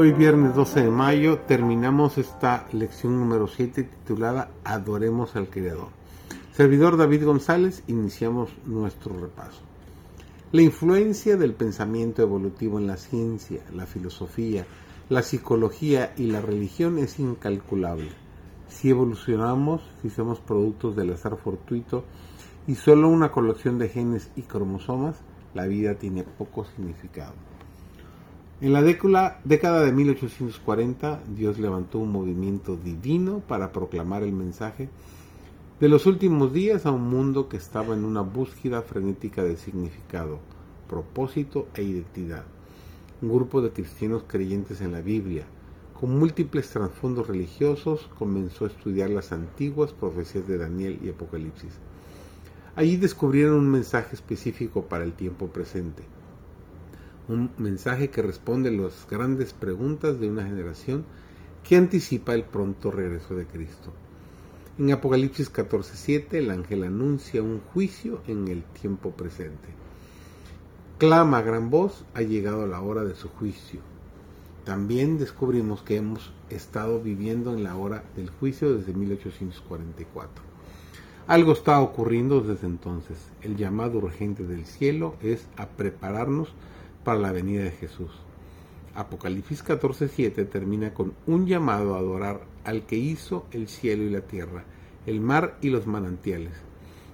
Hoy viernes 12 de mayo terminamos esta lección número 7 titulada Adoremos al Creador. Servidor David González, iniciamos nuestro repaso. La influencia del pensamiento evolutivo en la ciencia, la filosofía, la psicología y la religión es incalculable. Si evolucionamos, si somos productos del azar fortuito y solo una colección de genes y cromosomas, la vida tiene poco significado. En la década de 1840, Dios levantó un movimiento divino para proclamar el mensaje de los últimos días a un mundo que estaba en una búsqueda frenética de significado, propósito e identidad. Un grupo de cristianos creyentes en la Biblia, con múltiples trasfondos religiosos, comenzó a estudiar las antiguas profecías de Daniel y Apocalipsis. Allí descubrieron un mensaje específico para el tiempo presente un mensaje que responde las grandes preguntas de una generación que anticipa el pronto regreso de Cristo. En Apocalipsis 14:7 el ángel anuncia un juicio en el tiempo presente. Clama a gran voz, ha llegado la hora de su juicio. También descubrimos que hemos estado viviendo en la hora del juicio desde 1844. Algo está ocurriendo desde entonces. El llamado urgente del cielo es a prepararnos para la venida de Jesús. Apocalipsis 14:7 termina con un llamado a adorar al que hizo el cielo y la tierra, el mar y los manantiales.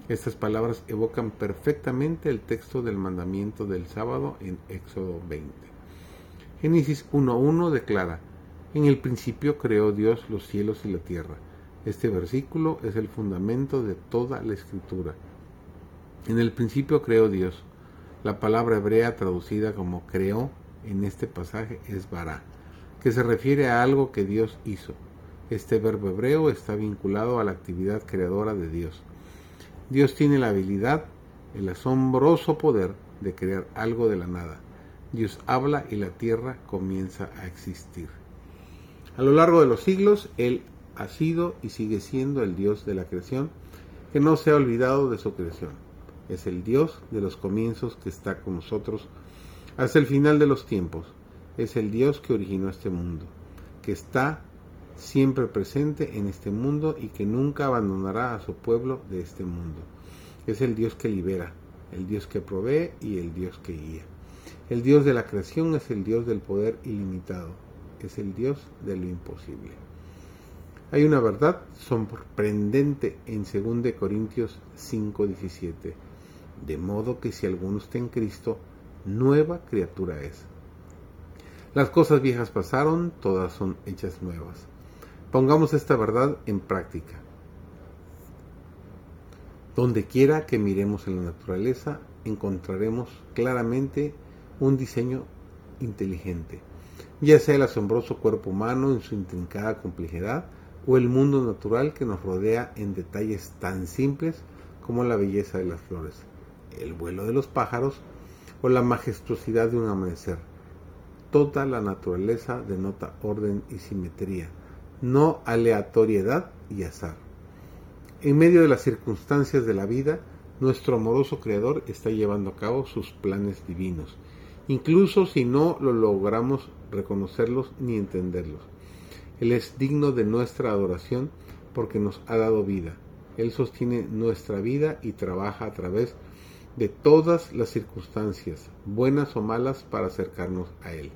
Estas palabras evocan perfectamente el texto del mandamiento del sábado en Éxodo 20. Génesis 1.1 declara, en el principio creó Dios los cielos y la tierra. Este versículo es el fundamento de toda la escritura. En el principio creó Dios. La palabra hebrea traducida como creó en este pasaje es bara, que se refiere a algo que Dios hizo. Este verbo hebreo está vinculado a la actividad creadora de Dios. Dios tiene la habilidad, el asombroso poder de crear algo de la nada. Dios habla y la tierra comienza a existir. A lo largo de los siglos, Él ha sido y sigue siendo el Dios de la creación, que no se ha olvidado de su creación es el Dios de los comienzos que está con nosotros hasta el final de los tiempos. Es el Dios que originó este mundo, que está siempre presente en este mundo y que nunca abandonará a su pueblo de este mundo. Es el Dios que libera, el Dios que provee y el Dios que guía. El Dios de la creación es el Dios del poder ilimitado, es el Dios de lo imposible. Hay una verdad sorprendente en 2 Corintios 5:17 de modo que si alguno está en Cristo, nueva criatura es. Las cosas viejas pasaron, todas son hechas nuevas. Pongamos esta verdad en práctica. Donde quiera que miremos en la naturaleza, encontraremos claramente un diseño inteligente, ya sea el asombroso cuerpo humano en su intrincada complejidad o el mundo natural que nos rodea en detalles tan simples como la belleza de las flores el vuelo de los pájaros o la majestuosidad de un amanecer. Toda la naturaleza denota orden y simetría, no aleatoriedad y azar. En medio de las circunstancias de la vida, nuestro amoroso Creador está llevando a cabo sus planes divinos, incluso si no lo logramos reconocerlos ni entenderlos. Él es digno de nuestra adoración porque nos ha dado vida. Él sostiene nuestra vida y trabaja a través de todas las circunstancias, buenas o malas, para acercarnos a Él.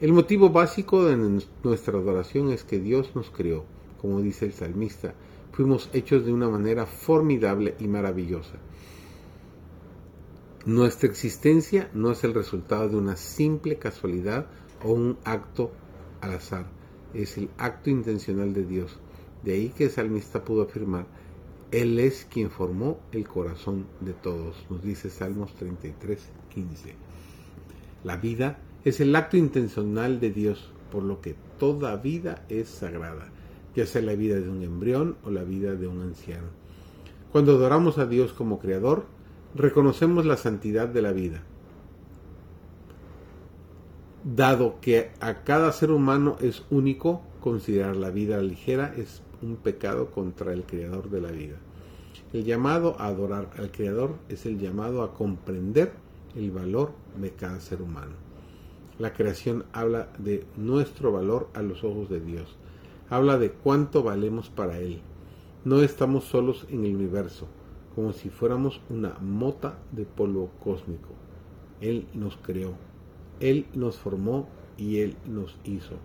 El motivo básico de nuestra adoración es que Dios nos creó, como dice el salmista, fuimos hechos de una manera formidable y maravillosa. Nuestra existencia no es el resultado de una simple casualidad o un acto al azar, es el acto intencional de Dios. De ahí que el salmista pudo afirmar, él es quien formó el corazón de todos, nos dice Salmos 33, 15. La vida es el acto intencional de Dios, por lo que toda vida es sagrada, ya sea la vida de un embrión o la vida de un anciano. Cuando adoramos a Dios como Creador, reconocemos la santidad de la vida. Dado que a cada ser humano es único, considerar la vida ligera es un pecado contra el Creador de la vida. El llamado a adorar al Creador es el llamado a comprender el valor de cada ser humano. La creación habla de nuestro valor a los ojos de Dios. Habla de cuánto valemos para Él. No estamos solos en el universo, como si fuéramos una mota de polvo cósmico. Él nos creó, Él nos formó y Él nos hizo.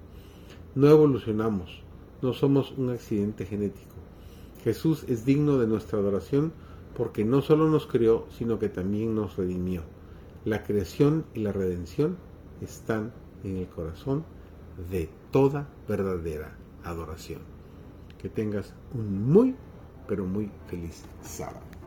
No evolucionamos, no somos un accidente genético. Jesús es digno de nuestra adoración porque no solo nos creó, sino que también nos redimió. La creación y la redención están en el corazón de toda verdadera adoración. Que tengas un muy, pero muy feliz sábado.